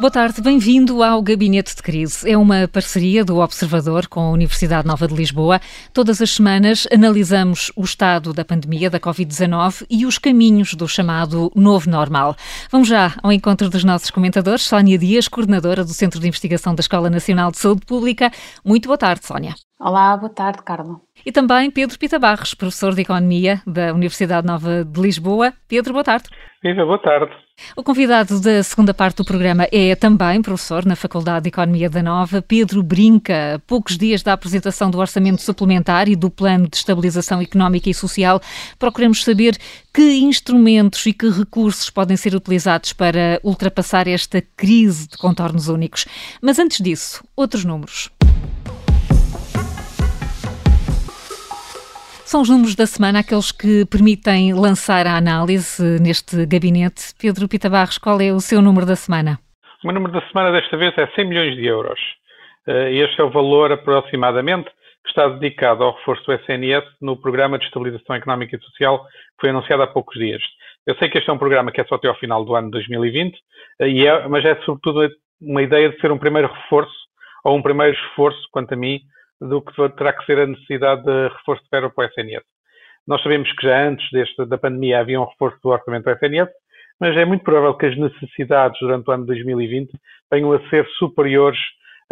Boa tarde, bem-vindo ao Gabinete de Crise. É uma parceria do Observador com a Universidade Nova de Lisboa. Todas as semanas analisamos o estado da pandemia da Covid-19 e os caminhos do chamado novo normal. Vamos já ao encontro dos nossos comentadores. Sónia Dias, coordenadora do Centro de Investigação da Escola Nacional de Saúde Pública. Muito boa tarde, Sónia. Olá, boa tarde, Carla. E também Pedro Pita Barros, professor de Economia da Universidade Nova de Lisboa. Pedro, boa tarde. Viva, boa tarde. O convidado da segunda parte do programa é também professor na Faculdade de Economia da Nova, Pedro Brinca. Poucos dias da apresentação do Orçamento Suplementar e do Plano de Estabilização Económica e Social, procuramos saber que instrumentos e que recursos podem ser utilizados para ultrapassar esta crise de contornos únicos. Mas antes disso, outros números. São os números da semana aqueles que permitem lançar a análise neste gabinete. Pedro Pita Barros, qual é o seu número da semana? O meu número da semana desta vez é 100 milhões de euros. Eh, este é o valor aproximadamente que está dedicado ao reforço do SNS no Programa de Estabilização Económica e Social que foi anunciado há poucos dias. Eu sei que este é um programa que é só até ao final do ano de 2020, eh, é, mas é sobretudo uma ideia de ser um primeiro reforço ou um primeiro esforço, quanto a mim, do que terá que ser a necessidade de reforço de verba para o SNS. Nós sabemos que já antes deste, da pandemia havia um reforço do orçamento do SNS, mas é muito provável que as necessidades durante o ano de 2020 venham a ser superiores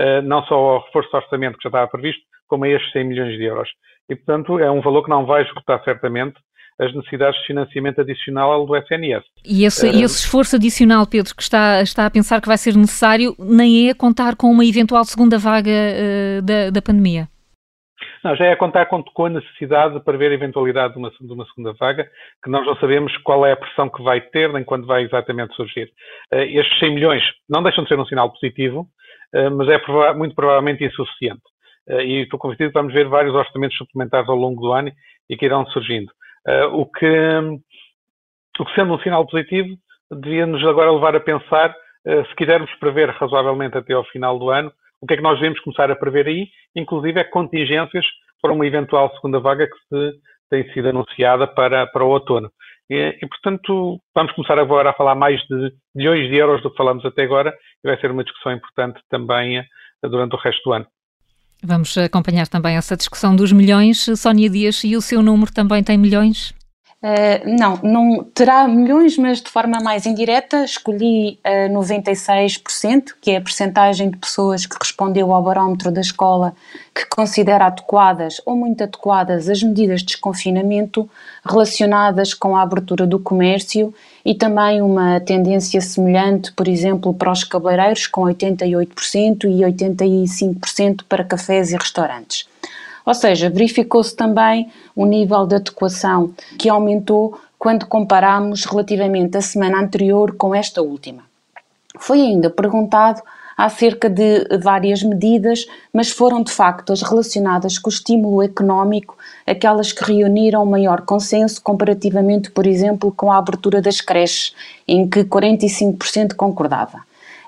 uh, não só ao reforço do orçamento que já estava previsto, como a estes 100 milhões de euros. E, portanto, é um valor que não vai esgotar certamente as necessidades de financiamento adicional do SNS. E esse, uh, esse, esforço adicional, Pedro, que está, está a pensar que vai ser necessário, nem é contar com uma eventual segunda vaga uh, da, da pandemia? Não, já é contar com, com a necessidade de prever a eventualidade de uma, de uma, segunda vaga, que nós não sabemos qual é a pressão que vai ter, nem quando vai exatamente surgir. Uh, estes 100 milhões não deixam de ser um sinal positivo, uh, mas é prova muito provavelmente insuficiente. E estou convencido que vamos ver vários orçamentos suplementares ao longo do ano e que irão surgindo. O, que, o que, sendo um sinal positivo, devia-nos agora levar a pensar, se quisermos prever razoavelmente até ao final do ano, o que é que nós devemos começar a prever aí, inclusive é contingências para uma eventual segunda vaga que se tem sido anunciada para, para o outono. E, e, portanto, vamos começar agora a falar mais de milhões de euros do que falamos até agora e vai ser uma discussão importante também eh, durante o resto do ano. Vamos acompanhar também essa discussão dos milhões. Sónia Dias, e o seu número também tem milhões? Uh, não, não terá milhões, mas de forma mais indireta. Escolhi uh, 96%, que é a percentagem de pessoas que respondeu ao barómetro da escola que considera adequadas ou muito adequadas as medidas de desconfinamento relacionadas com a abertura do comércio e também uma tendência semelhante, por exemplo, para os cabeleireiros, com 88% e 85% para cafés e restaurantes. Ou seja, verificou-se também o nível de adequação que aumentou quando comparamos relativamente a semana anterior com esta última. Foi ainda perguntado acerca de várias medidas, mas foram de facto as relacionadas com o estímulo económico aquelas que reuniram maior consenso comparativamente, por exemplo, com a abertura das creches, em que 45% concordava.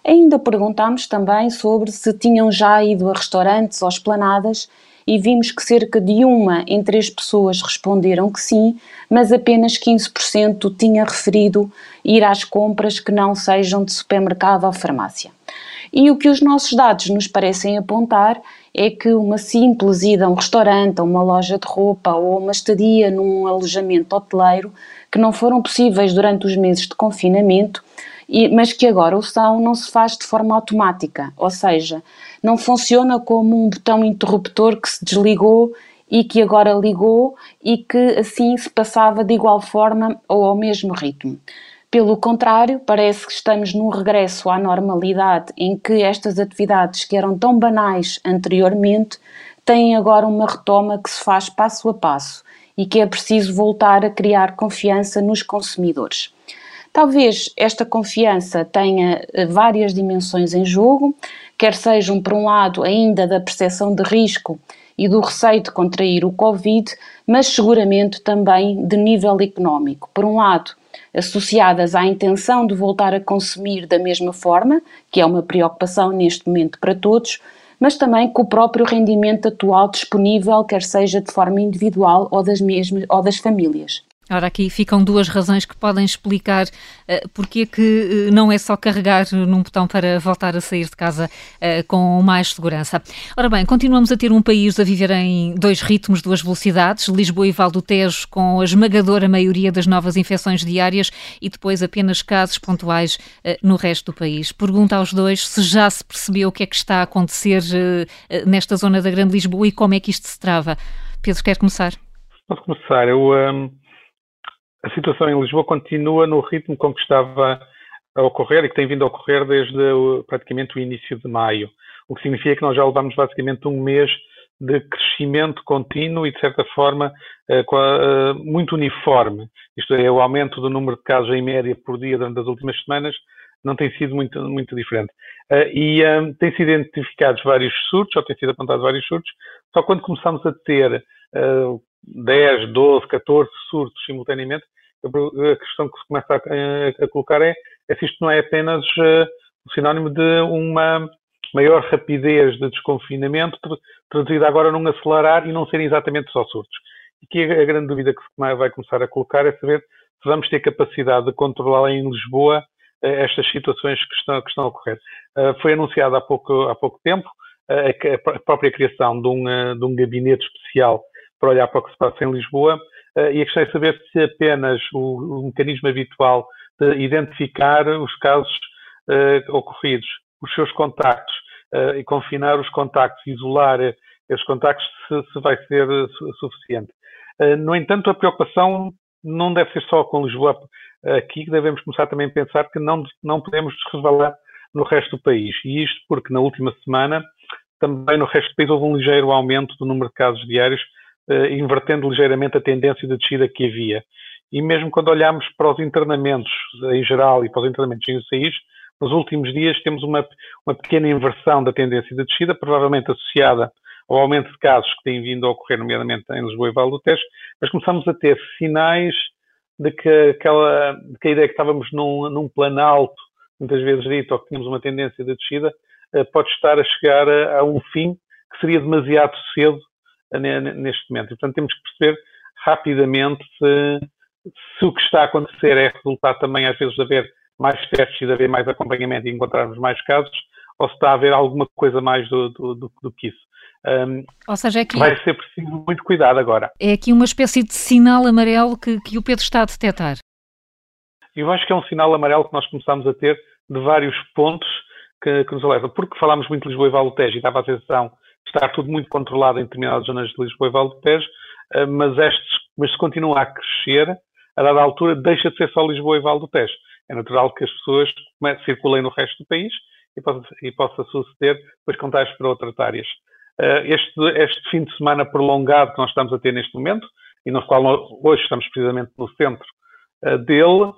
Ainda perguntámos também sobre se tinham já ido a restaurantes ou esplanadas e vimos que cerca de uma em três pessoas responderam que sim, mas apenas 15% tinha referido ir às compras que não sejam de supermercado ou farmácia. E o que os nossos dados nos parecem apontar é que uma simples ida a um restaurante, a uma loja de roupa ou uma estadia num alojamento hoteleiro que não foram possíveis durante os meses de confinamento, mas que agora o são, não se faz de forma automática, ou seja, não funciona como um botão interruptor que se desligou e que agora ligou e que assim se passava de igual forma ou ao mesmo ritmo. Pelo contrário, parece que estamos num regresso à normalidade em que estas atividades que eram tão banais anteriormente têm agora uma retoma que se faz passo a passo e que é preciso voltar a criar confiança nos consumidores. Talvez esta confiança tenha eh, várias dimensões em jogo, quer sejam, por um lado, ainda da percepção de risco e do receio de contrair o Covid, mas seguramente também de nível económico. Por um lado, associadas à intenção de voltar a consumir da mesma forma, que é uma preocupação neste momento para todos, mas também com o próprio rendimento atual disponível, quer seja de forma individual ou das, mesmas, ou das famílias. Ora, aqui ficam duas razões que podem explicar uh, porque é que uh, não é só carregar num botão para voltar a sair de casa uh, com mais segurança. Ora bem, continuamos a ter um país a viver em dois ritmos, duas velocidades, Lisboa e Val do Tejo com a esmagadora maioria das novas infecções diárias e depois apenas casos pontuais no resto do país. Pergunta aos dois se já se percebeu o que é que está a acontecer nesta zona da Grande Lisboa e como é que isto se trava. Pedro, quer começar? Posso começar. Eu... Um a situação em Lisboa continua no ritmo com que estava a ocorrer e que tem vindo a ocorrer desde praticamente o início de maio, o que significa que nós já levamos basicamente um mês de crescimento contínuo e, de certa forma, eh, eh, muito uniforme. Isto é, o aumento do número de casos em média por dia durante as últimas semanas não tem sido muito, muito diferente. Eh, e um, têm sido identificados vários surtos, ou têm sido apontados vários surtos, só quando começamos a ter uh, 10, 12, 14 surtos simultaneamente, a questão que se começa a, a colocar é, é, se isto não é apenas uh, sinónimo de uma maior rapidez de desconfinamento, traduzida agora num acelerar e não serem exatamente só surtos. E que a, a grande dúvida que se vai começar a colocar é saber se vamos ter capacidade de controlar em Lisboa uh, estas situações que estão, que estão a ocorrer. Uh, foi anunciado há pouco, há pouco tempo a própria criação de um, de um gabinete especial para olhar para o que se passa em Lisboa uh, e a questão é saber se apenas o, o mecanismo habitual de identificar os casos uh, ocorridos, os seus contactos uh, e confinar os contactos, isolar esses contactos se, se vai ser suficiente. no entanto, a preocupação não deve ser só com Lisboa. Aqui devemos começar também a pensar que não, não podemos resvalar no resto do país. E isto porque na última semana também no resto do país houve um ligeiro aumento do número de casos diários uh, invertendo ligeiramente a tendência de descida que havia. E mesmo quando olhamos para os internamentos em geral e para os internamentos em UCIs, nos últimos dias temos uma, uma pequena inversão da tendência de descida, provavelmente associada ao aumento de casos que têm vindo a ocorrer, nomeadamente em Lisboa e Vale do Tejo, mas começamos a ter sinais de que, aquela, de que a ideia que estávamos num, num plano alto, muitas vezes dito, ou que tínhamos uma tendência de descida, uh, pode estar a chegar a, a, um fim que seria demasiado cedo neste momento. E, portanto, temos que perceber rapidamente se, se o que está a acontecer é resultado também, às vezes, de haver mais testes e de haver mais acompanhamento e encontrarmos mais casos, ou se está a haver alguma coisa mais do, do, do, do que isso. Um, ou seja, é que vai ser preciso muito cuidado agora. É aqui uma espécie de sinal amarelo que, que o Pedro está a detectar. Eu acho que é um sinal amarelo que nós começamos a ter de vários pontos que, que nos alertam. Porque falámos muito de Lisboa e Vale do Tejo e dava a sensação está tudo muito controlado em determinadas zonas de Lisboa e Val do Tejo, eh, mas, estes, mas se continua a crescer, a dada altura deixa de ser só Lisboa e Val do Tejo. É natural que as pessoas circulem no resto do país e possa, e possa suceder depois contágios para outras áreas. Eh, este, este fim de semana prolongado que nós estamos a ter neste momento, e no qual hoje estamos precisamente no centro eh, dele,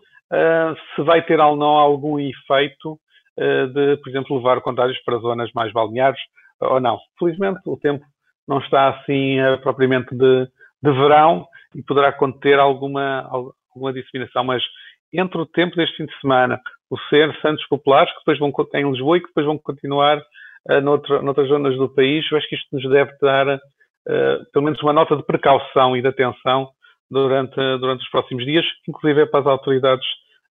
se vai ter ou não algum efeito de, por exemplo, levar contágios para zonas mais balneares, ou não. Felizmente o tempo não está assim uh, propriamente de, de verão e poderá conter alguma, alguma disseminação, mas entre o tempo deste fim de semana, o ser Santos Populares, que depois vão em Lisboa e que depois vão continuar uh, noutra, noutras zonas do país, eu acho que isto nos deve dar uh, pelo menos uma nota de precaução e de atenção durante, durante os próximos dias, inclusive para as autoridades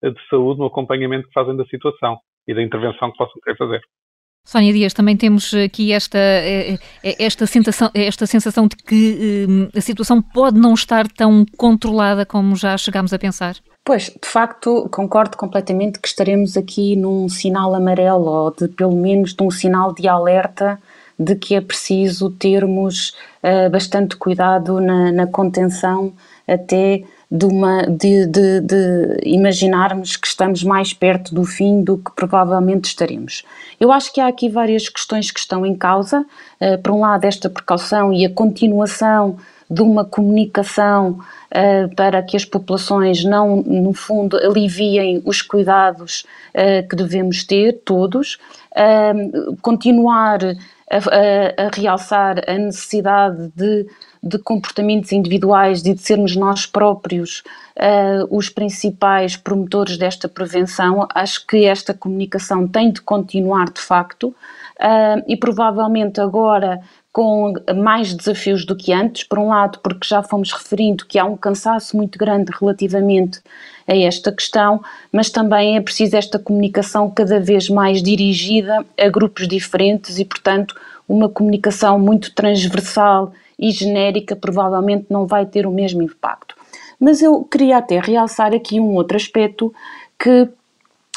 de saúde no acompanhamento que fazem da situação e da intervenção que possam querer fazer. Sónia Dias, também temos aqui esta, eh, eh, esta, sensação, esta sensação de que eh, a situação pode não estar tão controlada como já chegámos a pensar. Pois, de facto, concordo completamente que estaremos aqui num sinal amarelo, ou de pelo menos de um sinal de alerta de que é preciso termos uh, bastante cuidado na, na contenção até de, uma, de, de, de, imaginarmos que estamos mais perto do fim do que provavelmente estaremos. Eu acho que há aqui várias questões que estão em causa. Uh, por um lado, esta precaução e a continuação de uma comunicação uh, para que as populações não, no fundo, aliviem os cuidados uh, que devemos ter, todos. continuar a, a, a realçar a necessidade de de comportamentos individuais e de sermos nós próprios uh, os principais promotores desta prevenção, acho que esta comunicação tem de continuar de facto uh, e provavelmente agora com mais desafios do que antes, por um lado, porque já fomos referindo que há um cansaço muito grande relativamente a esta questão, mas também é preciso esta comunicação cada vez mais dirigida a grupos diferentes e, portanto, uma comunicação muito transversal e genérica provavelmente não vai ter o mesmo impacto. Mas eu queria até realçar aqui um outro aspecto que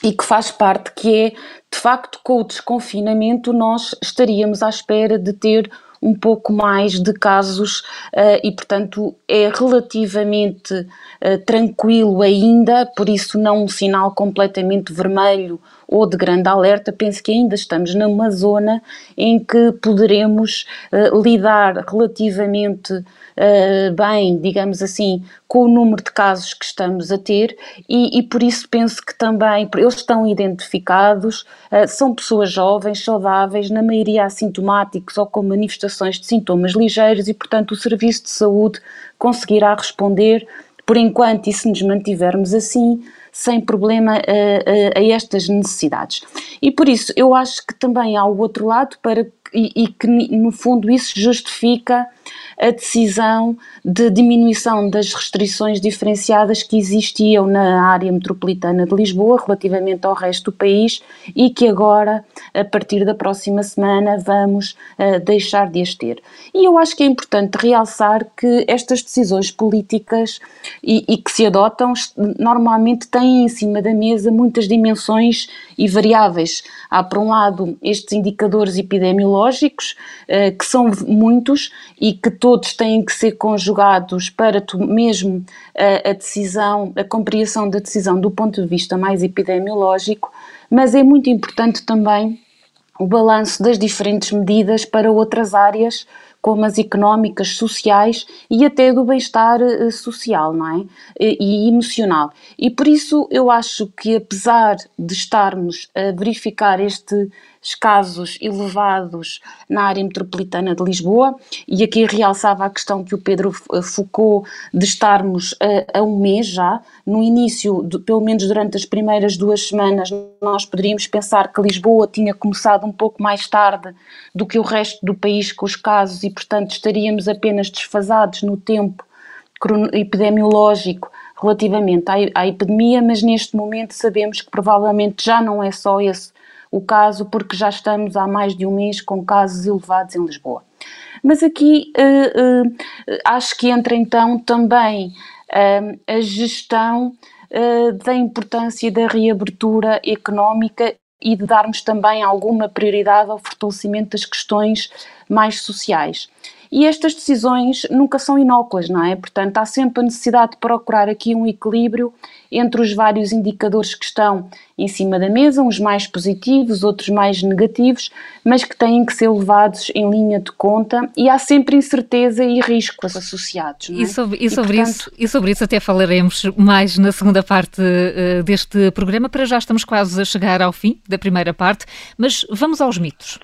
e que faz parte, que é, de facto, com o desconfinamento nós estaríamos à espera de ter um pouco mais de casos uh, e, portanto, é relativamente uh, tranquilo ainda, por isso não um sinal completamente vermelho ou de grande alerta. Penso que ainda estamos numa zona em que poderemos uh, lidar relativamente uh, bem, digamos assim, com o número de casos que estamos a ter e, e por isso penso que também eles estão identificados, uh, são pessoas jovens, saudáveis, na maioria assintomáticos ou com manifestações de sintomas ligeiros e, portanto, o Serviço de Saúde conseguirá responder, por enquanto, e se nos mantivermos assim, sem problema a, a, a, estas necessidades. E por isso eu acho que também há o outro lado para e, e que no fundo isso justifica a decisão de diminuição das restrições diferenciadas que existiam na área metropolitana de Lisboa relativamente ao resto do país e que agora, a partir da próxima semana, vamos uh, deixar de as ter. E eu acho que é importante realçar que estas decisões políticas e, e que se adotam normalmente têm em cima da mesa muitas dimensões e variáveis. Há, por um lado, estes indicadores epidemiológicos, uh, que são muitos e que todos têm que ser conjugados para tu, mesmo a, a decisão, a compreensão da decisão do ponto de vista mais epidemiológico, mas é muito importante também o balanço das diferentes medidas para outras áreas, como as económicas, sociais e até do bem-estar eh, social não é? e emocional. E por isso eu acho que, apesar de estarmos a verificar este casos elevados na área metropolitana de Lisboa, e aqui realçava a questão que o Pedro eh, focou de estarmos a, a um mês já. No início, de, pelo menos durante as primeiras duas semanas, nós poderíamos pensar que Lisboa tinha começado um pouco mais tarde do que o resto do país com os casos e, portanto, estaríamos apenas desfasados no tempo epidemiológico relativamente à, à, epidemia, mas neste momento sabemos que provavelmente já não é só esse o caso, porque já estamos há mais de um mês com casos elevados em Lisboa. Mas aqui uh, uh, acho que entra então também uh, a gestão da importância da reabertura económica e de darmos também alguma prioridade ao fortalecimento das questões mais sociais. E estas decisões nunca são inócuas, não é? Portanto, há sempre a necessidade de procurar aqui um equilíbrio entre os vários indicadores que estão em cima da mesa, uns mais positivos, outros mais negativos, mas que têm que ser levados em linha de conta e há sempre incerteza e riscos associados. É? E sobre, e, sobre e, portanto... isso, e sobre isso até falaremos mais na segunda parte uh, deste programa. Para já estamos quase a chegar ao fim da primeira parte, mas vamos aos mitos.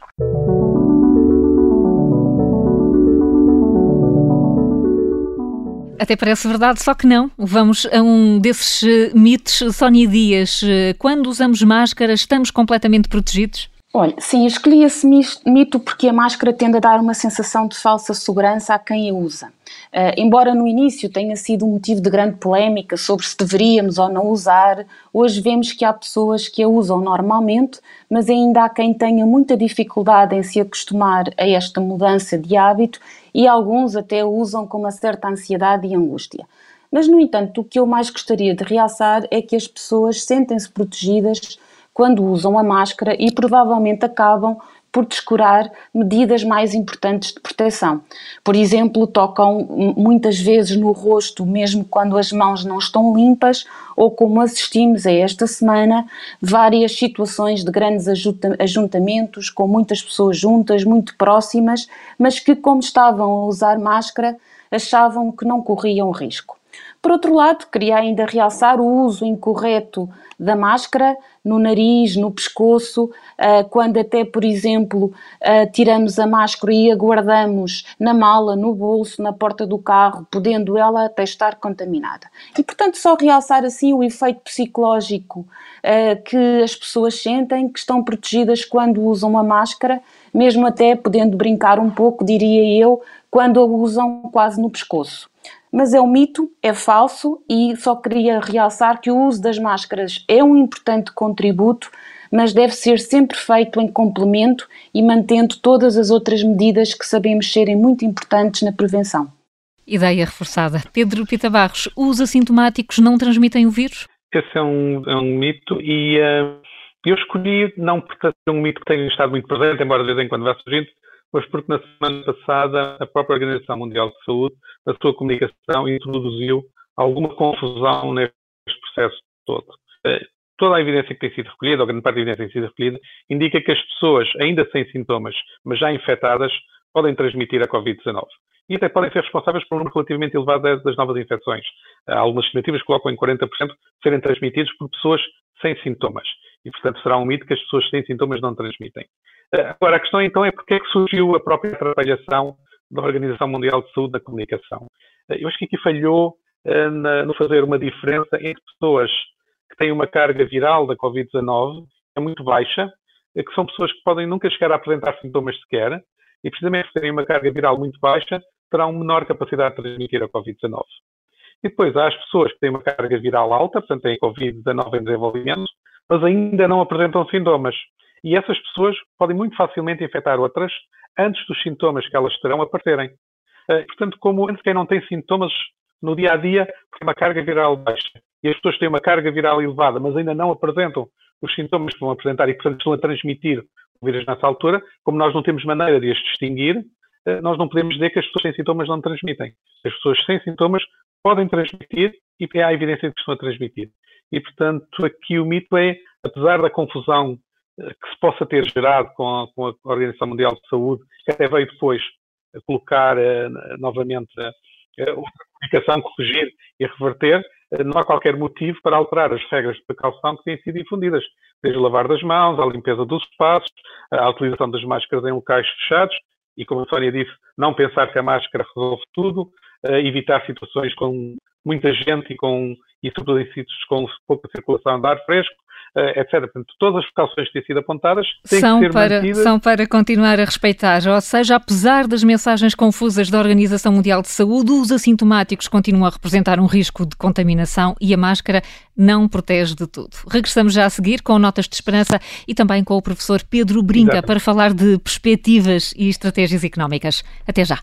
Até parece verdade, só que não. Vamos a um desses eh, mitos. Sónia Dias, eh, quando usamos máscara, estamos completamente protegidos? Olha, sim, escolhi esse mito porque a máscara tende a dar uma sensação de falsa segurança a quem a usa. Uh, embora no início tenha sido um motivo de grande polémica sobre se deveríamos ou não usar, hoje vemos que há pessoas que a usam normalmente, mas ainda há quem tenha muita dificuldade em se acostumar a esta mudança de hábito e alguns até a usam com uma certa ansiedade e angústia. Mas, no entanto, o que eu mais gostaria de realçar é que as pessoas sentem-se protegidas quando usam a máscara e provavelmente acabam por descurar medidas mais importantes de proteção. Por exemplo, tocam muitas vezes no rosto, mesmo quando as mãos não estão limpas, ou como assistimos a esta semana, várias situações de grandes ajuntamentos, com muitas pessoas juntas, muito próximas, mas que, como estavam a usar máscara, achavam que não corriam risco. Por outro lado, queria ainda realçar o uso incorreto da máscara no nariz, no pescoço, ah, quando até, por exemplo, ah, tiramos a máscara e a guardamos na mala, no bolso, na porta do carro, podendo ela até estar contaminada. E, portanto, só realçar assim o efeito psicológico ah, que as pessoas sentem, que estão protegidas quando usam a máscara, mesmo até podendo brincar um pouco, diria eu, quando a usam quase no pescoço. Mas é um mito, é falso e só queria realçar que o uso das máscaras é um importante contributo, mas deve ser sempre feito em complemento e mantendo todas as outras medidas que sabemos serem muito importantes na prevenção. Ideia reforçada. Pedro Pita Barros, os assintomáticos não transmitem o vírus? Esse é um, é um mito e uh, eu escolhi, não porque é um mito que tenha estado muito presente, embora de vez em quando vá surgindo, mas porque na semana passada a própria Organização Mundial de Saúde, na sua comunicação, introduziu alguma confusão neste processo todo. Uh, toda a evidência que tem sido recolhida, ou grande parte da evidência que tem sido recolhida, indica que as pessoas, ainda sem sintomas, mas já infectadas, podem transmitir a Covid-19 e até podem ser responsáveis por um número relativamente elevado das novas infecções. Há algumas estimativas colocam em 40% serem transmitidos por pessoas sem sintomas. E, portanto, será um mito que as pessoas sem sintomas não transmitem. Eh, agora, a questão então é porque é que surgiu a própria atrapalhação da Organização Mundial de Saúde na comunicação. Eh, eu acho que aqui falhou eh, no fazer uma diferença entre pessoas que têm uma carga viral da Covid-19 é muito baixa, que são pessoas que podem nunca chegar a apresentar sintomas sequer, e precisamente terem uma carga viral muito baixa, terão menor capacidade de transmitir a Covid-19. E depois há as pessoas que têm uma carga viral alta, portanto têm Covid-19 em desenvolvimento, mas ainda não apresentam sintomas. E essas pessoas podem muito facilmente infectar outras antes dos sintomas que elas terão aparecerem. Eh, portanto, como quem não tem sintomas no dia a dia, porque uma carga viral baixa, e as pessoas têm uma carga viral elevada, mas ainda não apresentam os sintomas que vão apresentar e, portanto, estão a transmitir o vírus nessa altura, como nós não temos maneira de as distinguir, eh, nós não podemos dizer que as pessoas sem sintomas não transmitem. As pessoas sem sintomas podem transmitir e há evidência de que estão a transmitir. E, portanto, aqui o mito é, apesar da confusão que se possa ter gerado com a, com a Organização Mundial de Saúde, que até veio depois colocar uh, novamente uh, outra comunicação, corrigir e reverter, uh, não há qualquer motivo para alterar as regras de precaução que têm sido difundidas, desde lavar das mãos, a limpeza dos espaços, a utilização das máscaras em locais fechados, e como a Sónia disse, não pensar que a máscara resolve tudo, evitar situações com muita gente e, com, e sobretudo em sítios com pouca circulação de ar fresco, etc. Portanto, todas as precauções que têm sido apontadas têm são que ser para, mantidas. São para continuar a respeitar, ou seja, apesar das mensagens confusas da Organização Mundial de Saúde, os assintomáticos continuam a representar um risco de contaminação e a máscara não protege de tudo. Regressamos já a seguir com notas de esperança e também com o professor Pedro Brinca Exatamente. para falar de perspectivas e estratégias económicas. Até já.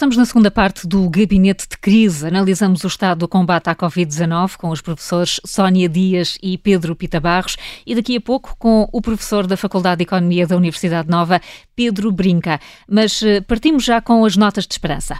Estamos na segunda parte do Gabinete de Crise. Analisamos o estado do combate à Covid-19 com os professores Sónia Dias e Pedro Pita Barros e daqui a pouco com o professor da Faculdade de Economia da Universidade Nova, Pedro Brinca. Mas eh, partimos já com as notas de esperança.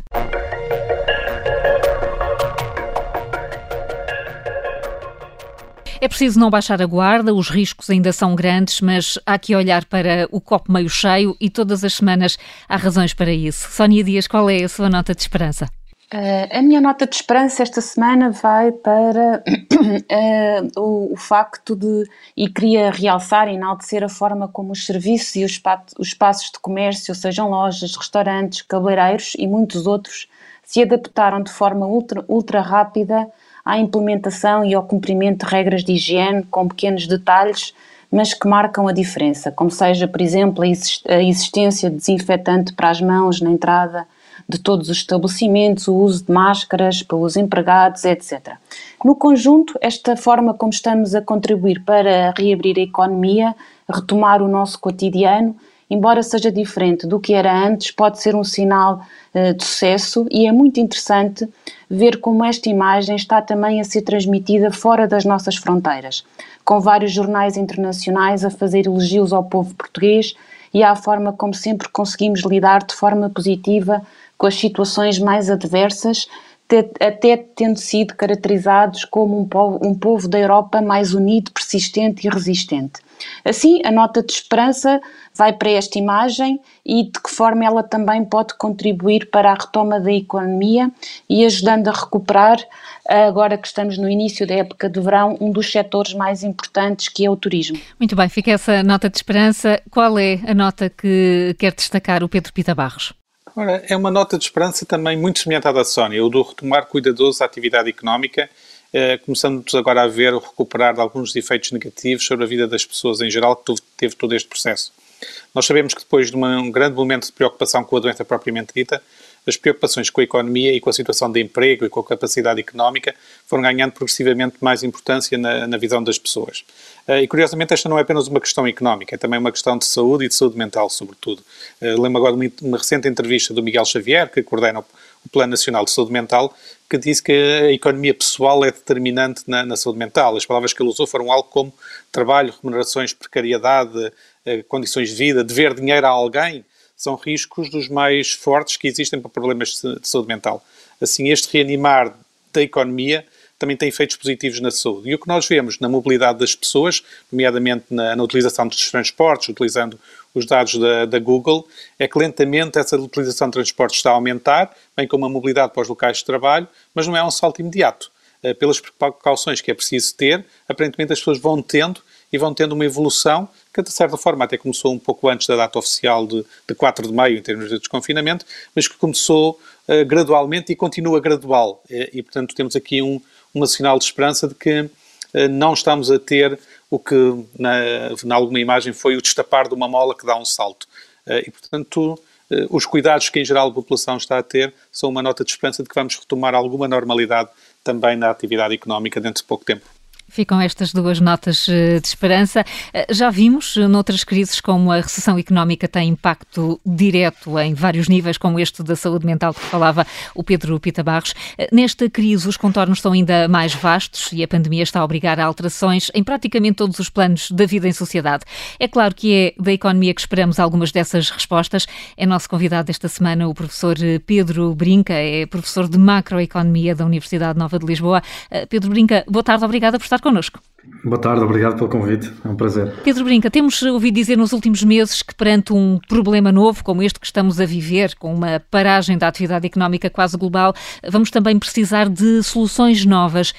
É preciso não baixar a guarda, os riscos ainda são grandes, mas há que olhar para o copo meio cheio e todas as semanas há razões para isso. Sónia Dias, qual é a sua nota de esperança? Uh, a minha nota de esperança esta semana vai para uh, o, o, facto de, e queria realçar e enaltecer a forma como os serviços e os, os espaços de comércio, sejam lojas, restaurantes, cabeleireiros e muitos outros, se adaptaram de forma ultra, ultra rápida à implementação e ao cumprimento de regras de higiene com pequenos detalhes, mas que marcam a diferença, como seja, por exemplo, a existência de desinfetante para as mãos na entrada de todos os estabelecimentos, o uso de máscaras pelos empregados, etc. No conjunto, esta forma como estamos a contribuir para reabrir a economia, retomar o nosso cotidiano, embora seja diferente do que era antes, pode ser um sinal uh, de sucesso e é muito interessante ver como esta imagem está também a ser transmitida fora das nossas fronteiras, com vários jornais internacionais a fazer elogios ao povo português e à forma como sempre conseguimos lidar de forma positiva com as situações mais adversas, até tendo sido caracterizados como um povo, um povo da Europa mais unido, persistente e resistente. Assim, a nota de esperança vai para esta imagem e de que forma ela também pode contribuir para a retoma da economia e ajudando a recuperar, agora que estamos no início da época de verão, um dos setores mais importantes que é o turismo. Muito bem, fica essa nota de esperança. Qual é a nota que quer destacar o Pedro Pita Barros? Ora, é uma nota de esperança também muito semelhante à da Sónia, o do retomar cuidadoso a atividade económica, eh, começamos agora a ver o recuperar de alguns efeitos negativos sobre a vida das pessoas em geral que teve todo este processo. Nós sabemos que depois de uma, um grande momento de preocupação com a doença propriamente dita, as preocupações com a economia e com a situação de emprego e com a capacidade económica foram ganhando progressivamente mais importância na, na visão das pessoas. Uh, e curiosamente, esta não é apenas uma questão económica, é também uma questão de saúde e de saúde mental, sobretudo. Uh, lembro agora de uma, recente entrevista do Miguel Xavier, que coordena o, Plano Nacional de Saúde Mental, que disse que a economia pessoal é determinante na, na saúde mental. As palavras que ele usou foram algo como trabalho, remunerações, precariedade, uh, condições de vida, dever dinheiro a alguém são riscos dos mais fortes que existem para problemas de saúde mental. Assim, este reanimar da economia também tem efeitos positivos na saúde. E o que nós vemos na mobilidade das pessoas, nomeadamente na, na utilização dos transportes, utilizando os dados da, da, Google, é que lentamente essa utilização de transportes está a aumentar, bem como a mobilidade para os locais de trabalho, mas não é um salto imediato. Eh, pelas precauções que é preciso ter, aparentemente as pessoas vão tendo e vão tendo uma evolução que, de certa forma, até começou um pouco antes da data oficial de, de 4 de maio, em termos de desconfinamento, mas que começou uh, gradualmente e continua gradual. E, e, portanto, temos aqui um, uma sinal de esperança de que uh, não estamos a ter o que, na, na alguma imagem, foi o destapar de uma mola que dá um salto. Uh, e, portanto, os cuidados que, em geral, a população está a ter são uma nota de esperança de que vamos retomar alguma normalidade também na atividade económica dentro de pouco tempo. Ficam estas duas notas eh, de esperança. Eh, já vimos eh, noutras crises como a recessão económica tem impacto direto em vários níveis, como este da saúde mental que falava o Pedro Pita Barros. Nesta crise, os contornos são ainda mais vastos e a pandemia está a obrigar a alterações em praticamente todos os planos da vida em sociedade. É claro que é da economia que esperamos algumas dessas respostas. É nosso convidado esta semana o professor Pedro Brinca, é professor de macroeconomia da Universidade Nova de Lisboa. Pedro Brinca, boa tarde, obrigada por estar estar connosco. Boa tarde, obrigado pelo convite, é um prazer. Pedro Brinca, temos ouvido dizer nos últimos meses que perante um problema novo como este que estamos a viver, com uma paragem da atividade económica quase global, vamos também precisar de soluções novas.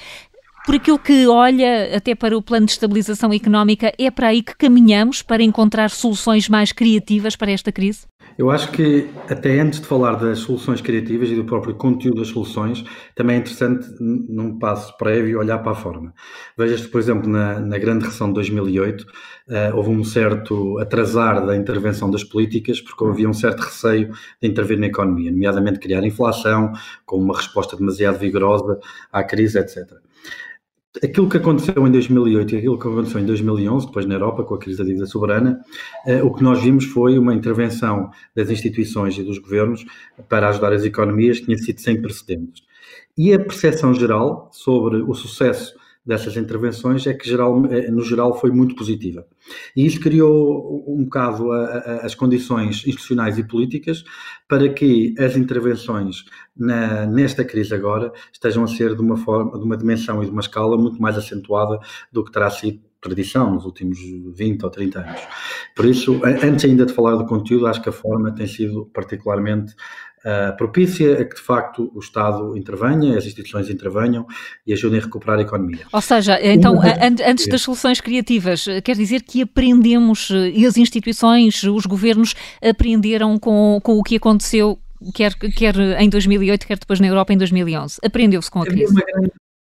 Por aquilo que olha até para o plano de estabilização económica, é para aí que caminhamos para encontrar soluções mais criativas para esta crise? Eu acho que, até antes de falar das soluções criativas e do próprio conteúdo das soluções, também é interessante, num passo prévio, olhar para a forma. Veja-se, por exemplo, na, na, grande recessão de 2008, uh, eh, houve um certo atrasar da intervenção das políticas, porque havia um certo receio de intervir na economia, nomeadamente criar inflação, com uma resposta demasiado vigorosa à crise, etc aquilo que aconteceu em 2008 e aquilo que aconteceu em 2011, depois na Europa, com a crise da dívida soberana, eh, o que nós vimos foi uma intervenção das instituições e dos governos para ajudar as economias que tinha sido sem precedentes. E a percepção geral sobre o sucesso dessas intervenções é que geral, eh, no geral foi muito positiva. E isso criou um bocado a, a, as condições institucionais e políticas para que as intervenções na, nesta crise agora estejam a ser de uma forma, de uma dimensão e de uma escala muito mais acentuada do que terá sido tradição nos últimos 20 ou 30 anos. Por isso, antes ainda de falar do conteúdo, acho que a forma tem sido particularmente uh, propícia a que, de facto, o Estado intervenha, as instituições intervenham e ajudem a recuperar a economia. Ou seja, então, antes das soluções criativas, quer dizer que aprendemos, e as instituições, os governos, aprenderam com, com o que aconteceu quer, quer em 2008, quer depois na Europa em 2011. Aprendeu-se com a crise.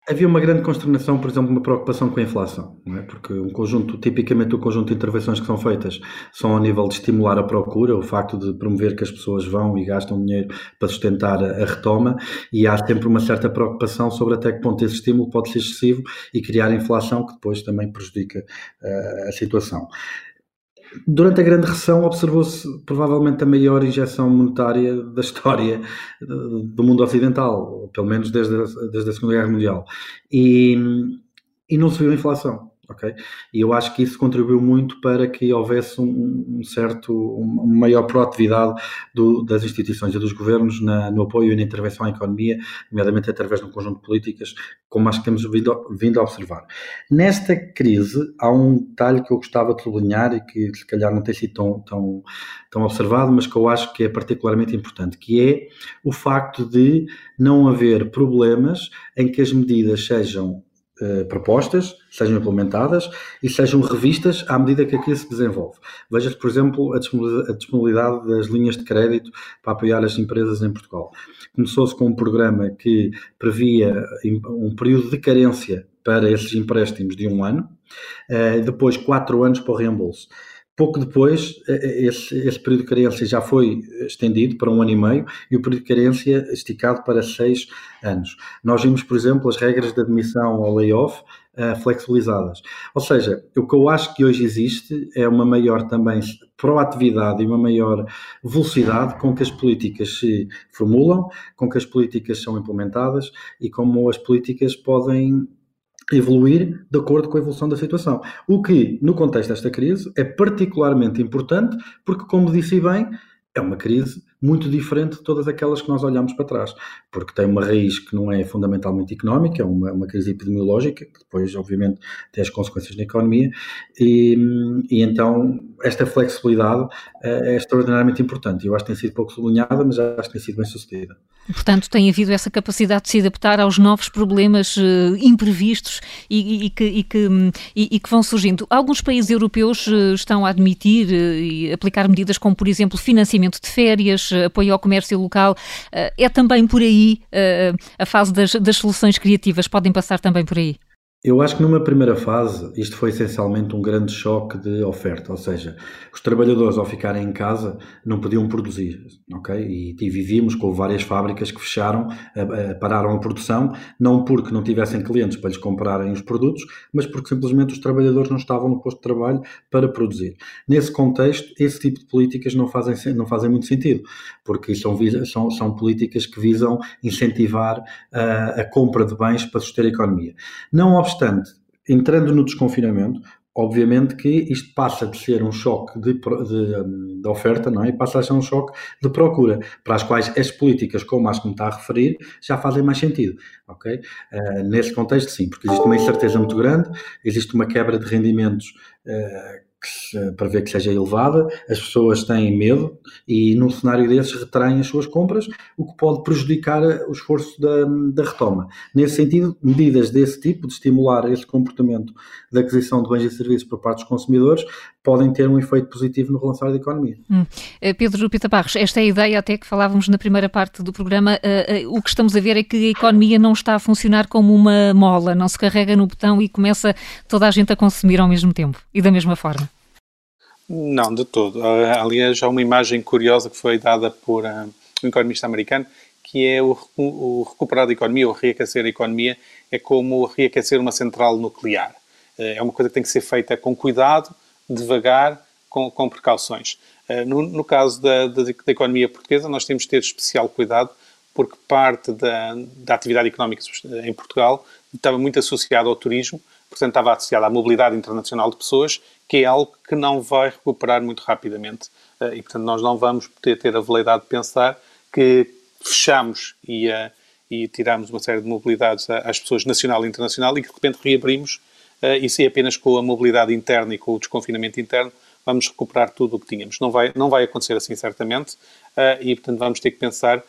Havia uma, grande, consternação, por exemplo, uma preocupação com a inflação, é? porque um conjunto, tipicamente o conjunto de intervenções que são feitas são ao nível de estimular a procura, o facto de promover que as pessoas vão e gastam dinheiro para sustentar a, a retoma, e há sempre uma certa preocupação sobre até que ponto esse estímulo pode ser excessivo e criar inflação que depois também prejudica uh, a situação. Durante a Grande Recessão observou-se provavelmente a maior injeção monetária da história do mundo ocidental, pelo menos desde a, desde a Segunda Guerra Mundial. E, e não se viu inflação ok? E eu acho que isso contribuiu muito para que houvesse um, um certo, uma maior proatividade do, das instituições e dos governos na, no apoio e na intervenção à economia, nomeadamente através de um conjunto de políticas, como acho que temos vindo, vindo a observar. Nesta crise, há um detalhe que eu gostava de sublinhar e que se calhar não tem sido tão, tão, tão observado, mas que eu acho que é particularmente importante, que é o facto de não haver problemas em que as medidas sejam uh, propostas, sejam implementadas e sejam revistas à medida que a crise se desenvolve. Veja-se, por exemplo, a disponibilidade das linhas de crédito para apoiar as empresas em Portugal. Começou-se com um programa que previa um período de carência para esses empréstimos de um ano, uh, depois quatro anos para o reembolso. Pouco depois, esse, esse, período de carência já foi estendido para um ano e meio e o período de carência esticado para seis anos. Nós vimos, por exemplo, as regras de admissão ao layoff uh, flexibilizadas. Ou seja, o que eu acho que hoje existe é uma maior também proatividade e uma maior velocidade com que as políticas se formulam, com que as políticas são implementadas e como as políticas podem evoluir de acordo com a evolução da situação. O que, no contexto desta crise, é particularmente importante, porque, como disse bem, é uma crise muito diferente de todas aquelas que nós olhamos para trás, porque tem uma raiz que não é fundamentalmente económica, é uma, uma crise epidemiológica, que depois, obviamente, tem as consequências na economia, e, e então esta flexibilidade é, é extraordinariamente importante. Eu acho que tem sido pouco sublinhada, mas acho que tem sido bem sucedida. Portanto, tem havido essa capacidade de se adaptar aos novos problemas uh, imprevistos e, e, que, e, que, e, que, vão surgindo. Alguns países europeus uh, estão a admitir uh, e aplicar medidas como, por exemplo, financiamento de férias, apoio ao comércio local. é também por aí a fase das, das soluções criativas? Podem passar também por aí? Eu acho que numa primeira fase isto foi essencialmente um grande choque de oferta, ou seja, os trabalhadores ao ficarem em casa não podiam produzir, ok? E, e vivíamos com várias fábricas que fecharam, a, a, pararam a produção, não porque não tivessem clientes para lhes comprarem os produtos, mas porque simplesmente os trabalhadores não estavam no posto de trabalho para produzir. Nesse contexto, esse tipo de políticas não fazem, não fazem muito sentido, porque são, são, são políticas que visam incentivar a, a compra de bens para suster a economia. Não obstante, entrando no desconfinamento, obviamente que isto passa de ser um choque de, de, de, oferta, não é? Passa a ser um choque de procura, para as quais as políticas, como as que me está a referir, já fazem mais sentido, ok? Uh, nesse contexto, sim, porque existe uma incerteza muito grande, existe uma quebra de rendimentos uh, para ver que seja elevada, as pessoas têm medo e num cenário desses retraem as suas compras, o que pode prejudicar o esforço da, da retoma. Nesse sentido, medidas desse tipo, de estimular esse comportamento de aquisição de bens e serviços por parte dos consumidores, podem ter um efeito positivo no relançar da economia. Hum. Eh, Pedro Pita Barros, esta é a ideia até que falávamos na primeira parte do programa, uh, uh, o que estamos a ver é que a economia não está a funcionar como uma mola, não se carrega no botão e começa toda a gente a consumir ao mesmo tempo e da mesma forma. Não, de todo. Aliás, há uma imagem curiosa que foi dada por um economista americano, que é o, o recuperar da economia, ou reaquecer a economia, é como reaquecer uma central nuclear. É uma coisa que tem que ser feita com cuidado, devagar, com, com precauções. Uh, no, no, caso da, da, da, economia portuguesa, nós temos de ter especial cuidado, porque parte da, da atividade económica em Portugal estava muito associada ao turismo, portanto estava associada à mobilidade internacional de pessoas, que é algo que não vai recuperar muito rapidamente. Uh, e, portanto, nós não vamos poder ter a veleidade de pensar que fechamos e, uh, e tiramos uma série de mobilidades às pessoas nacional e internacional e que de repente reabrimos uh, e se apenas com a mobilidade interna e com o desconfinamento interno vamos recuperar tudo o que tínhamos. Não vai, não vai acontecer assim, certamente, e, portanto, vamos ter que pensar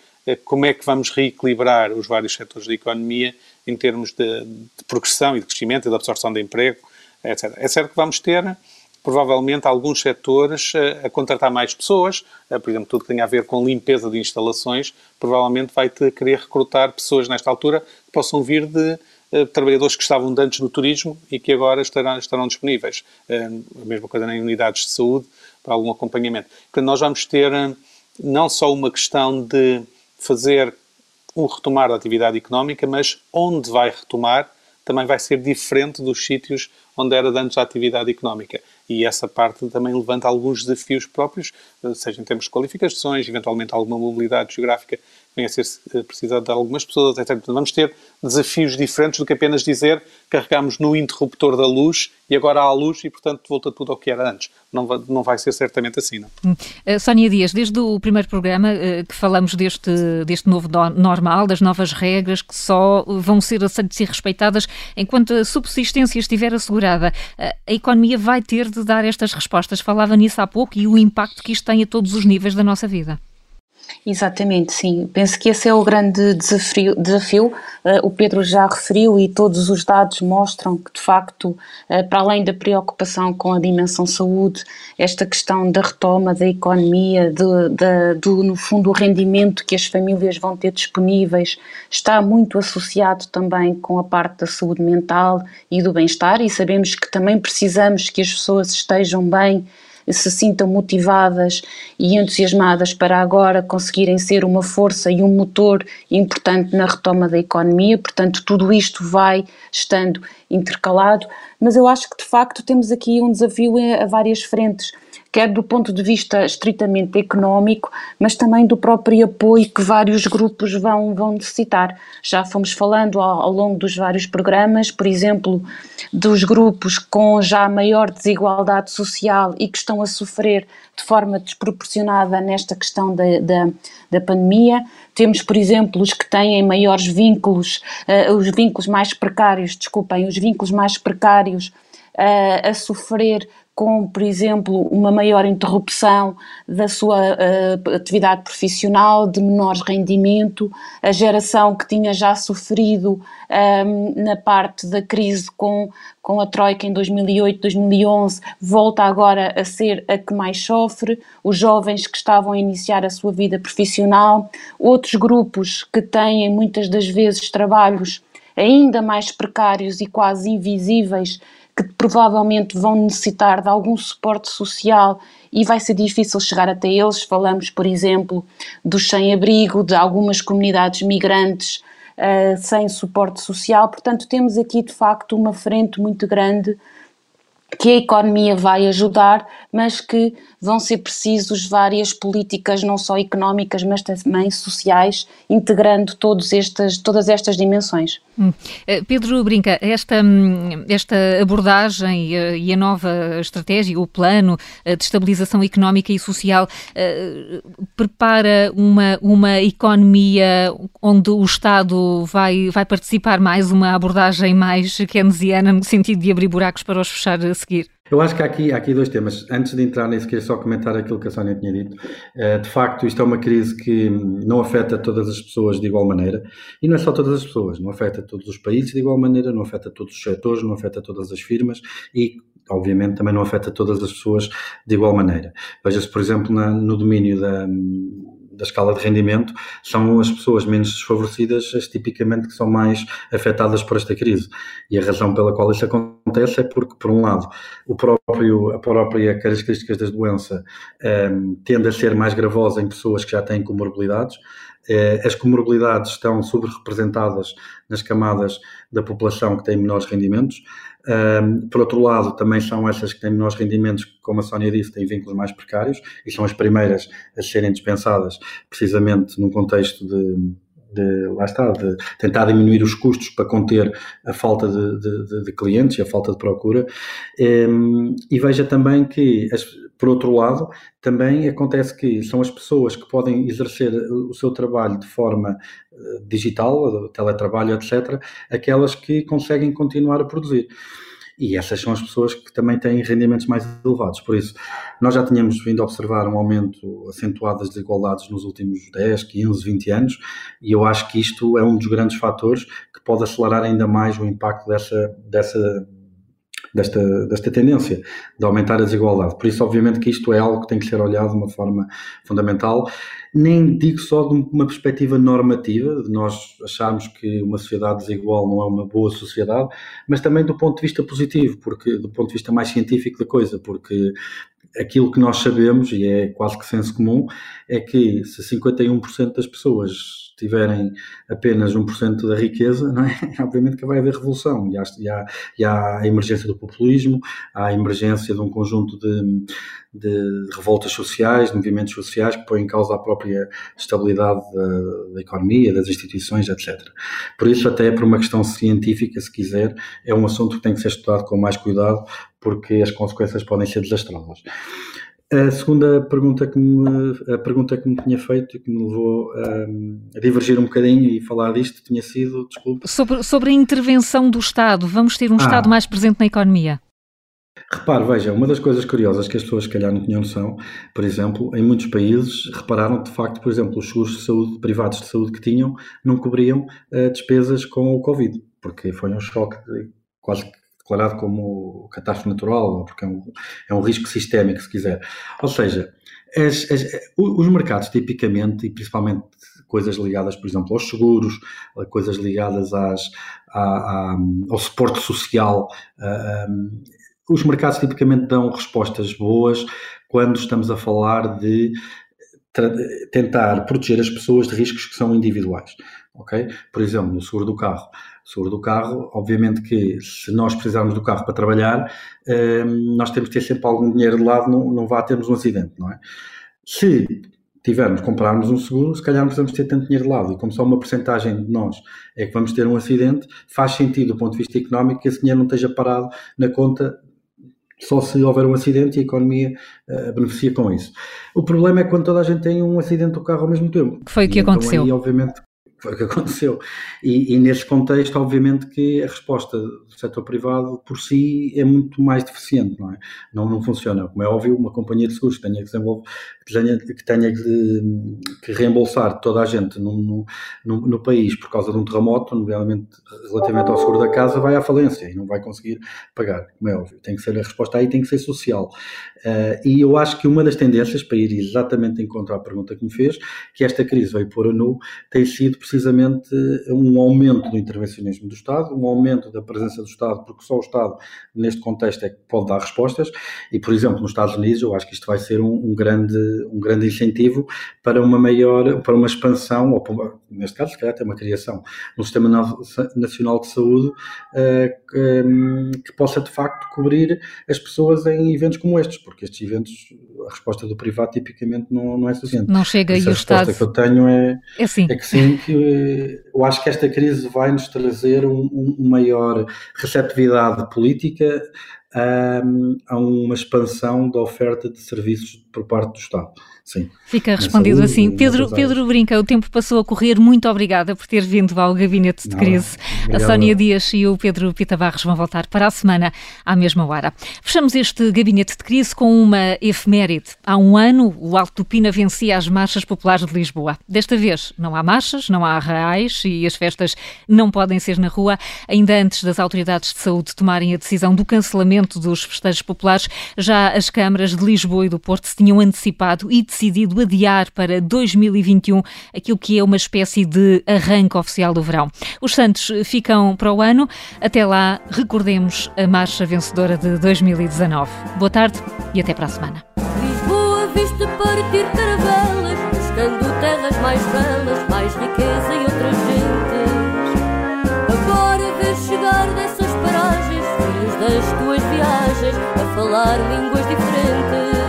como é que vamos reequilibrar os vários setores da economia em termos de, de progressão e de crescimento e de absorção de emprego, etc. É certo que vamos ter provavelmente alguns setores a contratar mais pessoas, por exemplo, tudo que tem a ver com limpeza de instalações, provavelmente vai ter querer recrutar pessoas nesta altura que possam vir de eh, trabalhadores que estavam antes no turismo e que agora estarão, estarão disponíveis. Eh, a mesma coisa em unidades de saúde, para algum acompanhamento. Portanto, nós vamos ter eh, não só uma questão de fazer um retomar da atividade económica, mas onde vai retomar também vai ser diferente dos sítios onde era antes a atividade económica. E essa parte também levanta alguns desafios próprios, seja em termos de qualificações, eventualmente alguma mobilidade geográfica vem a ser eh, precisado de algumas pessoas, etc. Vamos ter desafios diferentes do que apenas dizer carregamos no interruptor da luz e agora há a luz e, portanto, volta tudo ao que era antes. Não vai, não vai ser certamente assim, não? Uh, Sónia Dias, desde o primeiro programa que falamos deste, deste novo normal, das novas regras que só vão ser aceitas e respeitadas enquanto a subsistência estiver assegurada, a economia vai ter de dar estas respostas. Falava nisso há pouco e o impacto que isto tem a todos os níveis da nossa vida. Exatamente, sim. Penso que esse é o grande desafio. desafio. Uh, o Pedro já referiu e todos os dados mostram que, de facto, uh, para além da preocupação com a dimensão saúde, esta questão da retoma da economia, de, de, do, no fundo, o rendimento que as famílias vão ter disponíveis, está muito associado também com a parte da saúde mental e do bem-estar, e sabemos que também precisamos que as pessoas estejam bem se sintam motivadas e entusiasmadas para agora conseguirem ser uma força e um motor importante na retoma da economia. Portanto, tudo isto vai estando intercalado, mas eu acho que de facto temos aqui um desafio a várias frentes quer do ponto de vista estritamente económico, mas também do próprio apoio que vários grupos vão, vão necessitar. Já fomos falando ao, ao longo dos vários programas, por exemplo, dos grupos com já maior desigualdade social e que estão a sofrer de forma desproporcionada nesta questão da, da, da pandemia. Temos, por exemplo, os que têm maiores vínculos, uh, os vínculos mais precários, desculpem, os vínculos mais precários uh, a sofrer com, por exemplo, uma maior interrupção da sua uh, atividade profissional, de menores rendimento, a geração que tinha já sofrido um, ehm, na parte da crise com, com a Troika em 2008, 2011, volta agora a ser a que mais sofre, os jovens que estavam a iniciar a sua vida profissional, outros grupos que têm muitas das vezes trabalhos ainda mais precários e quase invisíveis que provavelmente vão necessitar de algum suporte social e vai ser difícil chegar até eles. Falamos, por exemplo, dos sem-abrigo, de algumas comunidades migrantes uh, sem suporte social. Portanto, temos aqui de facto uma frente muito grande que a economia vai ajudar, mas que vão ser precisos várias políticas, não só económicas, mas também sociais, integrando todos todas estas dimensões. Hum. Eh, Pedro Brinca, esta, hum, esta abordagem eh, e a nova estratégia, o plano eh, de estabilização económica e social, prepara uma, uma economia onde o Estado vai, vai participar mais, uma abordagem mais keynesiana, no sentido de abrir buracos para os fechar seguir? Eu acho que há aqui, há aqui dois temas. Antes de entrar nisso, queria só comentar aquilo que a Sónia tinha dito. Eh, de facto, isto é uma crise que não afeta todas as pessoas de igual maneira. E não é só todas as pessoas, não afeta todos os países de igual maneira, não afeta todos os setores, não afeta todas as firmas e, obviamente, também não afeta todas as pessoas de igual maneira. Veja-se, por exemplo, na, no domínio da da escala de rendimento, são as pessoas menos desfavorecidas, as tipicamente que são mais afetadas por esta crise. E a razão pela qual isso acontece é porque, por um lado, o próprio, a própria características da doença um, ehm, tende a ser mais gravosa em pessoas que já têm comorbilidades, as comorbilidades estão subrepresentadas nas camadas da população que têm menores rendimentos. Por outro lado, também são essas que têm menores rendimentos, como a Sónia disse, têm vínculos mais precários e são as primeiras a serem dispensadas, precisamente num contexto de, de, lá está, de tentar diminuir os custos para conter a falta de, de, de clientes e a falta de procura. E veja também que as, por outro lado, também acontece que são as pessoas que podem exercer o seu trabalho de forma eh, digital, teletrabalho, etc., aquelas que conseguem continuar a produzir. E essas são as pessoas que também têm rendimentos mais elevados. Por isso, nós já tínhamos vindo a observar um aumento acentuado das desigualdades nos últimos 10, 15, 20 anos, e eu acho que isto é um dos grandes fatores que pode acelerar ainda mais o impacto dessa, dessa desta, desta tendência de aumentar a desigualdade. Por isso, obviamente, que isto é algo que tem que ser olhado de uma forma fundamental. Nem digo só de uma perspectiva normativa, de nós acharmos que uma sociedade desigual não é uma boa sociedade, mas também do ponto de vista positivo, porque do ponto de vista mais científico da coisa, porque aquilo que nós sabemos, e é quase que senso comum, é que se 51% das pessoas tiverem apenas 1% da riqueza, não é? obviamente que vai haver revolução. E há, e, há, e há, a emergência do populismo, há a emergência de um conjunto de, de revoltas sociais, de movimentos sociais que põem em causa a própria estabilidade da, da, economia, das instituições, etc. Por isso, até por uma questão científica, se quiser, é um assunto que tem que ser estudado com mais cuidado, porque as consequências podem ser desastrosas. A segunda pergunta que me, a pergunta que me tinha feito e que me levou a, a divergir um bocadinho e falar disto tinha sido, desculpa. Sobre, sobre a intervenção do Estado, vamos ter um ah. Estado mais presente na economia? Repare, veja, uma das coisas curiosas que as pessoas se calhar não tinham noção, por exemplo, em muitos países repararam de facto, por exemplo, os seguros de saúde, privados de saúde que tinham não cobriam uh, despesas com o Covid, porque foi um choque de, quase declarado como catástrofe natural, porque é um, é um risco sistémico, se quiser. Ou seja, as, as, os mercados tipicamente, e principalmente coisas ligadas, por exemplo, aos seguros, coisas ligadas às, à, à, ao suporte social, uh, os mercados tipicamente dão respostas boas quando estamos a falar de tentar proteger as pessoas de riscos que são individuais, ok? Por exemplo, no seguro do carro. O seguro do carro, obviamente que se nós precisarmos do carro para trabalhar, hum, nós temos que ter sempre algum dinheiro de lado, não, não vá termos um acidente, não é? Se tivermos, comprarmos um seguro, se calhar não precisamos ter tanto dinheiro de lado. E como só uma porcentagem de nós é que vamos ter um acidente, faz sentido do ponto de vista económico que esse dinheiro não esteja parado na conta só se houver um acidente e a economia uh, beneficia com isso. O problema é quando toda a gente tem um acidente do carro ao mesmo tempo. Que foi o que então, aconteceu. Aí, obviamente, foi o que aconteceu. E, e, nesse contexto, obviamente, que a resposta do setor privado por si é muito mais deficiente, não é? Não, não funciona. Como é óbvio, uma companhia de seguros que tenha que, que tenha, que, tenha que, que reembolsar toda a gente no, no, no, país por causa de um terremoto, nomeadamente relativamente ao seguro da casa, vai à falência e não vai conseguir pagar, como é óbvio. Tem que ser a resposta aí, tem que ser social. Uh, e eu acho que uma das tendências, para ir exatamente em contra à pergunta que me fez, que esta crise veio pôr a nu, tem sido precisamente um aumento do intervencionismo do Estado, um aumento da presença do Estado, porque só o Estado, neste contexto, é que pode dar respostas. E, por exemplo, nos Estados Unidos, eu acho que isto vai ser um, um grande, um grande incentivo para uma maior, para uma expansão, ou para, neste caso, se calhar até uma criação, no Sistema Nacional de Saúde uh, que, possa, de facto, cobrir as pessoas em eventos como estes porque estes eventos, a resposta do privado tipicamente não, não é suficiente. Não chega e o Estado... A resposta que eu tenho é, é, assim. é que sim, que eh, eu acho que esta crise vai nos trazer um, um maior receptividade política um, a uma expansão da oferta de serviços por parte do Estado. Sim. Fica respondido saúde, assim. Pedro, Pedro Brinca, o tempo passou a correr. Muito obrigada por ter vindo ao Gabinete de Crise. a Sónia Dias e o Pedro Pita Barros vão voltar para a semana à mesma hora. Fechamos este Gabinete de Crise com uma efeméride. Há um ano, o Alto Pina vencia as marchas populares de Lisboa. Desta vez, não há marchas, não há arraiais e as festas não podem ser na rua. Ainda antes das autoridades de saúde tomarem a decisão do cancelamento dos festejos populares, já as câmaras de Lisboa e do Porto se tinham antecipado e decidido adiar para 2021 aquilo que é uma espécie de arranque oficial do verão. Os Santos ficam para o ano. Até lá, recordemos a marcha vencedora de 2019. Boa tarde e até para a semana. Lisboa viste partir caravelas, buscando terras mais belas, mais riqueza e outras gentes. Viagens, a falar línguas diferentes.